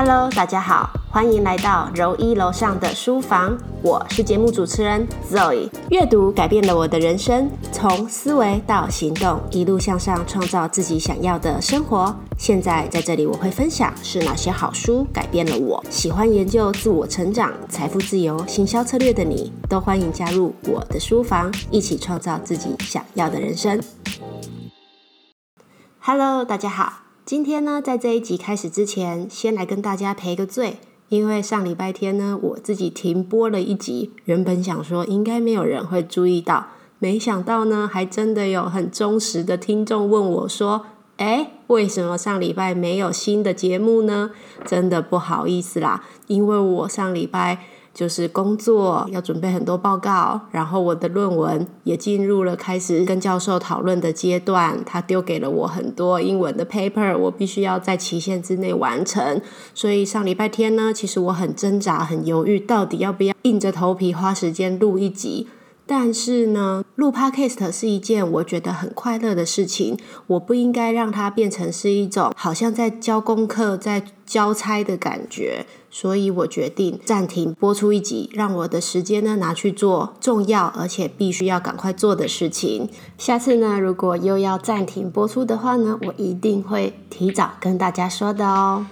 Hello，大家好，欢迎来到柔一楼上的书房，我是节目主持人 Zoe。阅读改变了我的人生，从思维到行动，一路向上，创造自己想要的生活。现在在这里，我会分享是哪些好书改变了我。喜欢研究自我成长、财富自由、行销策略的你，都欢迎加入我的书房，一起创造自己想要的人生。Hello，大家好。今天呢，在这一集开始之前，先来跟大家赔个罪，因为上礼拜天呢，我自己停播了一集。原本想说应该没有人会注意到，没想到呢，还真的有很忠实的听众问我说：“哎，为什么上礼拜没有新的节目呢？”真的不好意思啦，因为我上礼拜。就是工作要准备很多报告，然后我的论文也进入了开始跟教授讨论的阶段。他丢给了我很多英文的 paper，我必须要在期限之内完成。所以上礼拜天呢，其实我很挣扎、很犹豫，到底要不要硬着头皮花时间录一集。但是呢，录 podcast 是一件我觉得很快乐的事情，我不应该让它变成是一种好像在交功课、在交差的感觉，所以我决定暂停播出一集，让我的时间呢拿去做重要而且必须要赶快做的事情。下次呢，如果又要暂停播出的话呢，我一定会提早跟大家说的哦。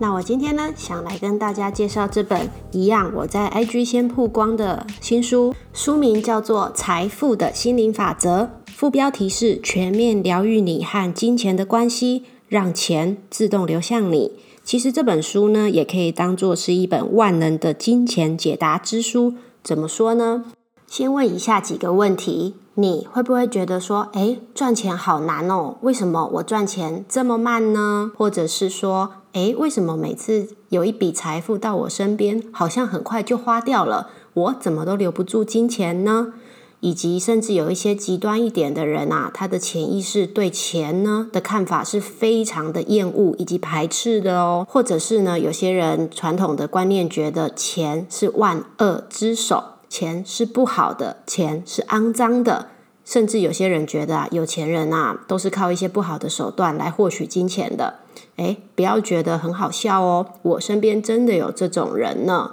那我今天呢，想来跟大家介绍这本一样我在 IG 先曝光的新书，书名叫做《财富的心灵法则》，副标题是“全面疗愈你和金钱的关系，让钱自动流向你”。其实这本书呢，也可以当做是一本万能的金钱解答之书。怎么说呢？先问以下几个问题：你会不会觉得说，诶，赚钱好难哦？为什么我赚钱这么慢呢？或者是说，诶，为什么每次有一笔财富到我身边，好像很快就花掉了？我怎么都留不住金钱呢？以及甚至有一些极端一点的人啊，他的潜意识对钱呢的看法是非常的厌恶以及排斥的哦。或者是呢，有些人传统的观念觉得钱是万恶之首。钱是不好的，钱是肮脏的，甚至有些人觉得啊，有钱人啊都是靠一些不好的手段来获取金钱的。诶，不要觉得很好笑哦，我身边真的有这种人呢。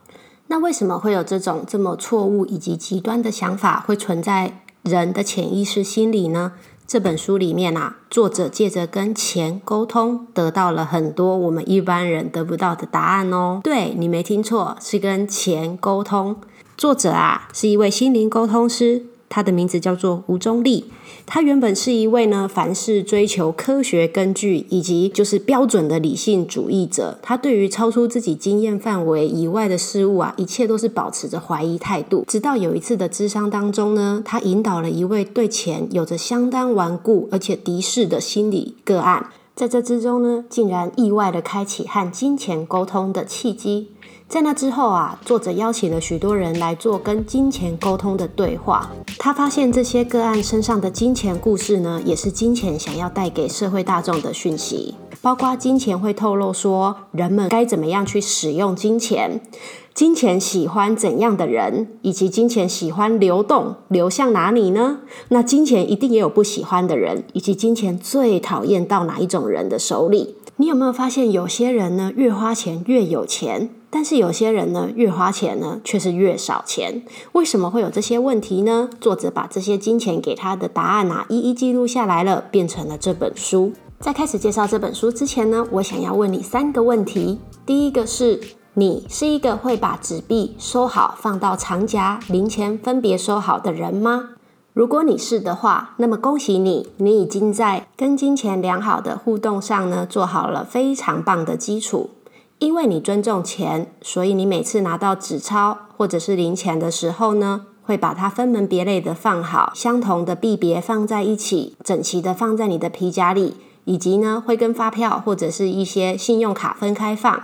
那为什么会有这种这么错误以及极端的想法会存在人的潜意识心理呢？这本书里面啊，作者借着跟钱沟通，得到了很多我们一般人得不到的答案哦。对你没听错，是跟钱沟通。作者啊，是一位心灵沟通师，他的名字叫做吴中立。他原本是一位呢，凡事追求科学根据以及就是标准的理性主义者。他对于超出自己经验范围以外的事物啊，一切都是保持着怀疑态度。直到有一次的智商当中呢，他引导了一位对钱有着相当顽固而且敌视的心理个案，在这之中呢，竟然意外的开启和金钱沟通的契机。在那之后啊，作者邀请了许多人来做跟金钱沟通的对话。他发现这些个案身上的金钱故事呢，也是金钱想要带给社会大众的讯息。包括金钱会透露说，人们该怎么样去使用金钱，金钱喜欢怎样的人，以及金钱喜欢流动流向哪里呢？那金钱一定也有不喜欢的人，以及金钱最讨厌到哪一种人的手里？你有没有发现，有些人呢，越花钱越有钱？但是有些人呢，越花钱呢，却是越少钱。为什么会有这些问题呢？作者把这些金钱给他的答案啊，一一记录下来了，变成了这本书。在开始介绍这本书之前呢，我想要问你三个问题。第一个是，你是一个会把纸币收好，放到长夹，零钱分别收好的人吗？如果你是的话，那么恭喜你，你已经在跟金钱良好的互动上呢，做好了非常棒的基础。因为你尊重钱，所以你每次拿到纸钞或者是零钱的时候呢，会把它分门别类的放好，相同的币别放在一起，整齐的放在你的皮夹里，以及呢会跟发票或者是一些信用卡分开放，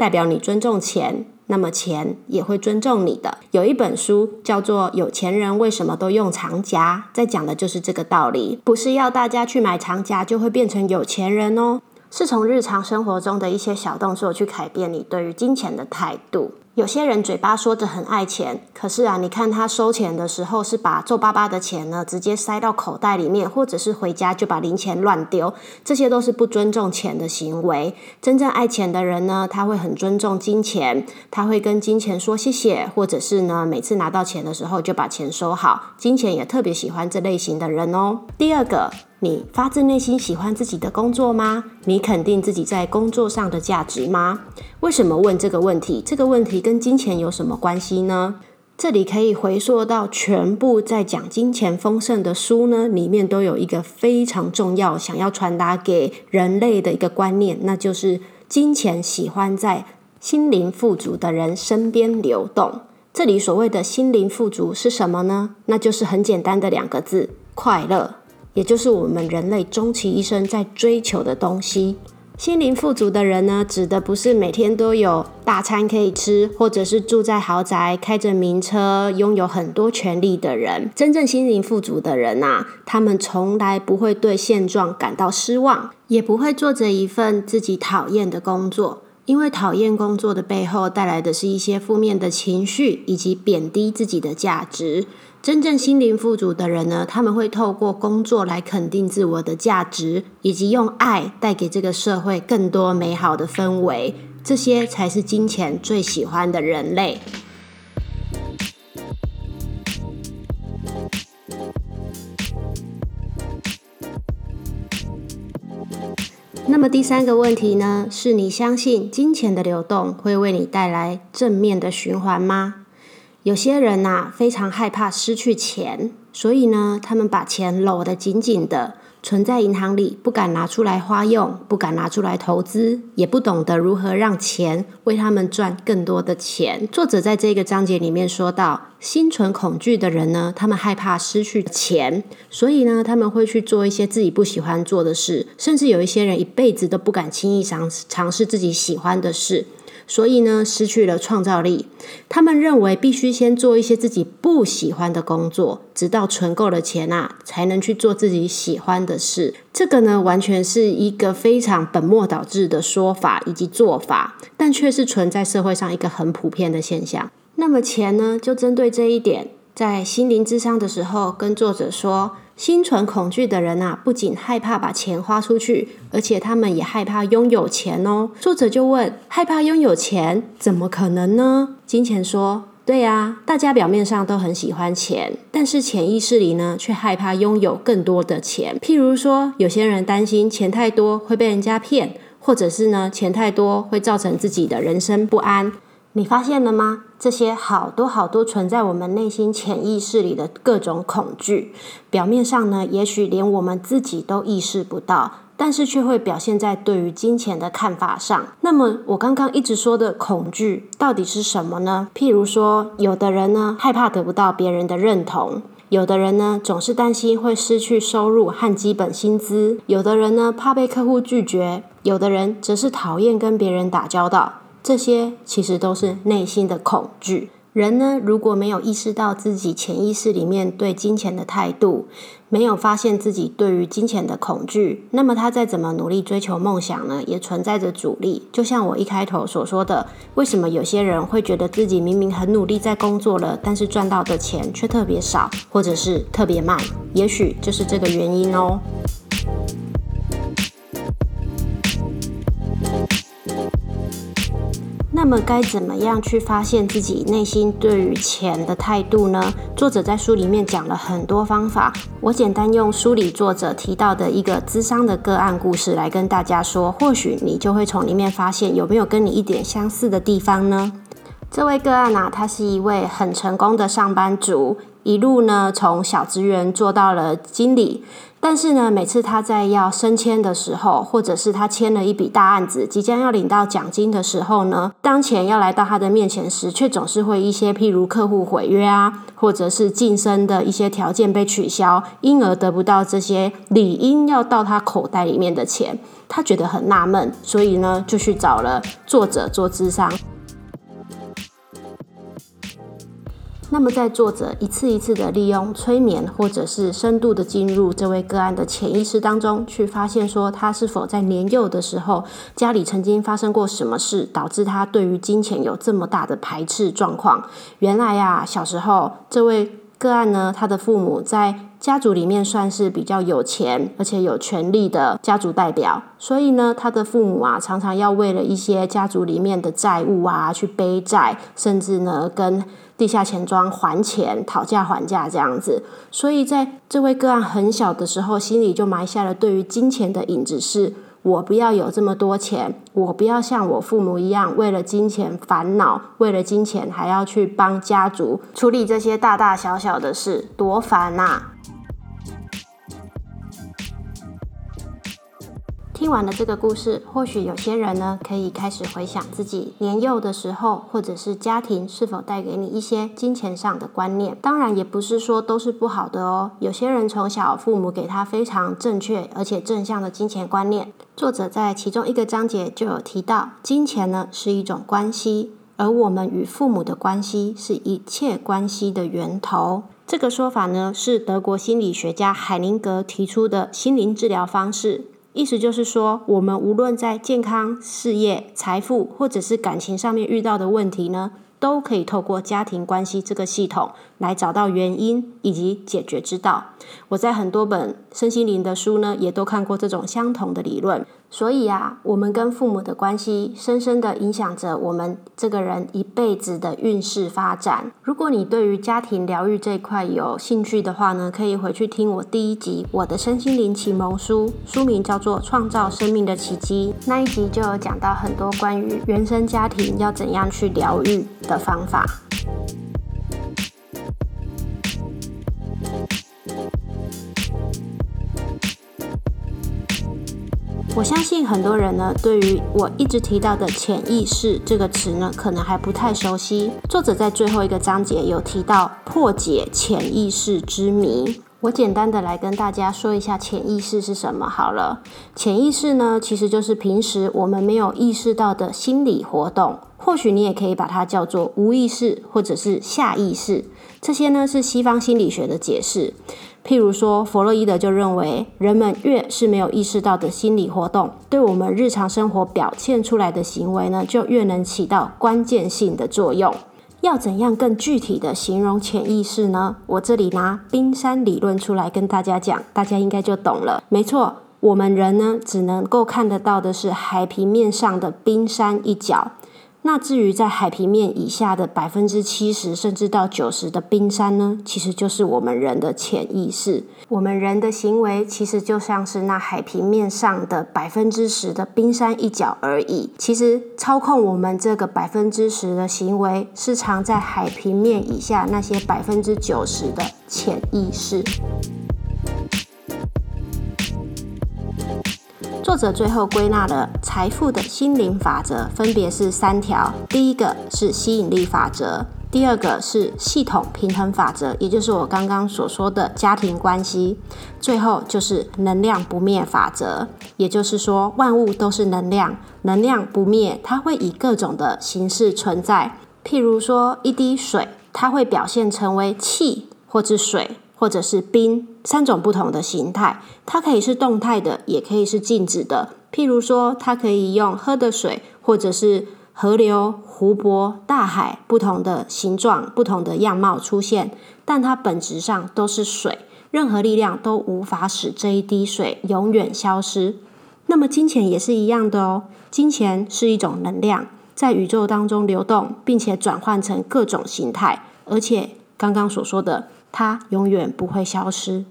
代表你尊重钱，那么钱也会尊重你的。有一本书叫做《有钱人为什么都用长夹》，在讲的就是这个道理，不是要大家去买长夹就会变成有钱人哦。是从日常生活中的一些小动作去改变你对于金钱的态度。有些人嘴巴说着很爱钱，可是啊，你看他收钱的时候是把皱巴巴的钱呢直接塞到口袋里面，或者是回家就把零钱乱丢，这些都是不尊重钱的行为。真正爱钱的人呢，他会很尊重金钱，他会跟金钱说谢谢，或者是呢每次拿到钱的时候就把钱收好。金钱也特别喜欢这类型的人哦。第二个。你发自内心喜欢自己的工作吗？你肯定自己在工作上的价值吗？为什么问这个问题？这个问题跟金钱有什么关系呢？这里可以回溯到全部在讲金钱丰盛的书呢，里面都有一个非常重要、想要传达给人类的一个观念，那就是金钱喜欢在心灵富足的人身边流动。这里所谓的心灵富足是什么呢？那就是很简单的两个字：快乐。也就是我们人类终其一生在追求的东西。心灵富足的人呢，指的不是每天都有大餐可以吃，或者是住在豪宅、开着名车、拥有很多权利的人。真正心灵富足的人呐，他们从来不会对现状感到失望，也不会做着一份自己讨厌的工作，因为讨厌工作的背后带来的是一些负面的情绪，以及贬低自己的价值。真正心灵富足的人呢，他们会透过工作来肯定自我的价值，以及用爱带给这个社会更多美好的氛围。这些才是金钱最喜欢的人类。那么第三个问题呢？是你相信金钱的流动会为你带来正面的循环吗？有些人呐，非常害怕失去钱，所以呢，他们把钱搂得紧紧的，存在银行里，不敢拿出来花用，不敢拿出来投资，也不懂得如何让钱为他们赚更多的钱。作者在这个章节里面说到，心存恐惧的人呢，他们害怕失去钱，所以呢，他们会去做一些自己不喜欢做的事，甚至有一些人一辈子都不敢轻易尝尝试自己喜欢的事。所以呢，失去了创造力。他们认为必须先做一些自己不喜欢的工作，直到存够了钱啊，才能去做自己喜欢的事。这个呢，完全是一个非常本末倒置的说法以及做法，但却是存在社会上一个很普遍的现象。那么钱呢，就针对这一点，在心灵智商的时候，跟作者说。心存恐惧的人啊，不仅害怕把钱花出去，而且他们也害怕拥有钱哦。作者就问：害怕拥有钱，怎么可能呢？金钱说：对呀，大家表面上都很喜欢钱，但是潜意识里呢，却害怕拥有更多的钱。譬如说，有些人担心钱太多会被人家骗，或者是呢，钱太多会造成自己的人生不安。你发现了吗？这些好多好多存在我们内心潜意识里的各种恐惧，表面上呢，也许连我们自己都意识不到，但是却会表现在对于金钱的看法上。那么，我刚刚一直说的恐惧到底是什么呢？譬如说，有的人呢害怕得不到别人的认同，有的人呢总是担心会失去收入和基本薪资，有的人呢怕被客户拒绝，有的人则是讨厌跟别人打交道。这些其实都是内心的恐惧。人呢，如果没有意识到自己潜意识里面对金钱的态度，没有发现自己对于金钱的恐惧，那么他再怎么努力追求梦想呢，也存在着阻力。就像我一开头所说的，为什么有些人会觉得自己明明很努力在工作了，但是赚到的钱却特别少，或者是特别慢？也许就是这个原因哦。那么该怎么样去发现自己内心对于钱的态度呢？作者在书里面讲了很多方法，我简单用书里作者提到的一个资商的个案故事来跟大家说，或许你就会从里面发现有没有跟你一点相似的地方呢？这位个案啊，他是一位很成功的上班族，一路呢从小职员做到了经理。但是呢，每次他在要升迁的时候，或者是他签了一笔大案子，即将要领到奖金的时候呢，当钱要来到他的面前时，却总是会一些譬如客户毁约啊，或者是晋升的一些条件被取消，因而得不到这些理应要到他口袋里面的钱，他觉得很纳闷，所以呢，就去找了作者做智商。那么，在作者一次一次的利用催眠，或者是深度的进入这位个案的潜意识当中，去发现说他是否在年幼的时候家里曾经发生过什么事，导致他对于金钱有这么大的排斥状况。原来呀，小时候这位个案呢，他的父母在家族里面算是比较有钱而且有权力的家族代表，所以呢，他的父母啊，常常要为了一些家族里面的债务啊，去背债，甚至呢，跟地下钱庄还钱、讨价还价这样子。所以在这位个案很小的时候，心里就埋下了对于金钱的影子是。我不要有这么多钱，我不要像我父母一样为了金钱烦恼，为了金钱还要去帮家族处理这些大大小小的事，多烦呐！听完了这个故事，或许有些人呢可以开始回想自己年幼的时候，或者是家庭是否带给你一些金钱上的观念。当然，也不是说都是不好的哦。有些人从小父母给他非常正确而且正向的金钱观念。作者在其中一个章节就有提到，金钱呢是一种关系，而我们与父母的关系是一切关系的源头。这个说法呢是德国心理学家海宁格提出的心灵治疗方式。意思就是说，我们无论在健康、事业、财富，或者是感情上面遇到的问题呢，都可以透过家庭关系这个系统来找到原因以及解决之道。我在很多本身心灵的书呢，也都看过这种相同的理论。所以啊，我们跟父母的关系，深深的影响着我们这个人一辈子的运势发展。如果你对于家庭疗愈这一块有兴趣的话呢，可以回去听我第一集我的身心灵启蒙书，书名叫做《创造生命的奇迹》，那一集就有讲到很多关于原生家庭要怎样去疗愈的方法。我相信很多人呢，对于我一直提到的潜意识这个词呢，可能还不太熟悉。作者在最后一个章节有提到破解潜意识之谜。我简单的来跟大家说一下潜意识是什么好了。潜意识呢，其实就是平时我们没有意识到的心理活动，或许你也可以把它叫做无意识或者是下意识。这些呢是西方心理学的解释。譬如说，弗洛伊德就认为，人们越是没有意识到的心理活动，对我们日常生活表现出来的行为呢，就越能起到关键性的作用。要怎样更具体的形容潜意识呢？我这里拿冰山理论出来跟大家讲，大家应该就懂了。没错，我们人呢，只能够看得到的是海平面上的冰山一角。那至于在海平面以下的百分之七十甚至到九十的冰山呢，其实就是我们人的潜意识。我们人的行为其实就像是那海平面上的百分之十的冰山一角而已。其实操控我们这个百分之十的行为，是藏在海平面以下那些百分之九十的潜意识。作者最后归纳了财富的心灵法则，分别是三条。第一个是吸引力法则，第二个是系统平衡法则，也就是我刚刚所说的家庭关系。最后就是能量不灭法则，也就是说万物都是能量，能量不灭，它会以各种的形式存在。譬如说一滴水，它会表现成为气或者水。或者是冰三种不同的形态，它可以是动态的，也可以是静止的。譬如说，它可以用喝的水，或者是河流、湖泊、大海不同的形状、不同的样貌出现，但它本质上都是水。任何力量都无法使这一滴水永远消失。那么，金钱也是一样的哦。金钱是一种能量，在宇宙当中流动，并且转换成各种形态，而且刚刚所说的。它永远不会消失。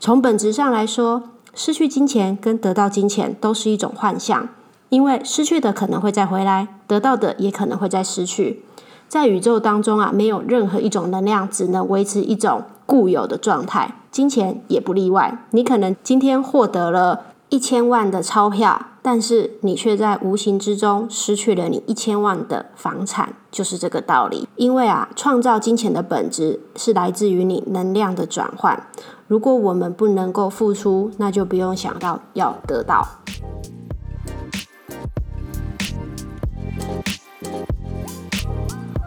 从本质上来说，失去金钱跟得到金钱都是一种幻象，因为失去的可能会再回来，得到的也可能会再失去。在宇宙当中啊，没有任何一种能量只能维持一种固有的状态，金钱也不例外。你可能今天获得了。一千万的钞票，但是你却在无形之中失去了你一千万的房产，就是这个道理。因为啊，创造金钱的本质是来自于你能量的转换。如果我们不能够付出，那就不用想到要得到。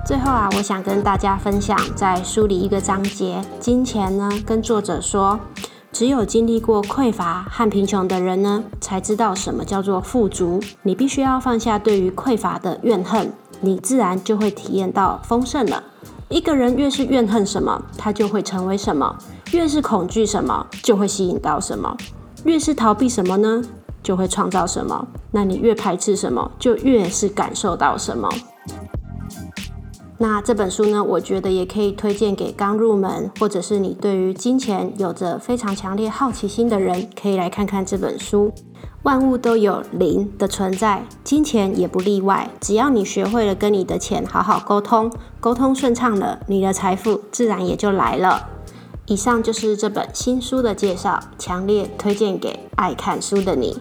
最后啊，我想跟大家分享，在书里一个章节，金钱呢，跟作者说，只有经历过匮乏和贫穷的人呢，才知道什么叫做富足。你必须要放下对于匮乏的怨恨，你自然就会体验到丰盛了。一个人越是怨恨什么，他就会成为什么；越是恐惧什么，就会吸引到什么；越是逃避什么呢，就会创造什么。那你越排斥什么，就越是感受到什么。那这本书呢，我觉得也可以推荐给刚入门，或者是你对于金钱有着非常强烈好奇心的人，可以来看看这本书。万物都有灵的存在，金钱也不例外。只要你学会了跟你的钱好好沟通，沟通顺畅了，你的财富自然也就来了。以上就是这本新书的介绍，强烈推荐给爱看书的你。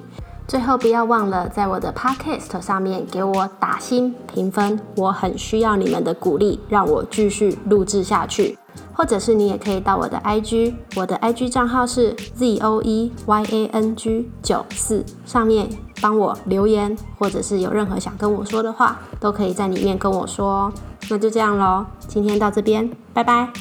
最后，不要忘了在我的 Podcast 上面给我打新评分，我很需要你们的鼓励，让我继续录制下去。或者是你也可以到我的 IG，我的 IG 账号是 zoeyang 九四，上面帮我留言，或者是有任何想跟我说的话，都可以在里面跟我说。那就这样喽，今天到这边，拜拜。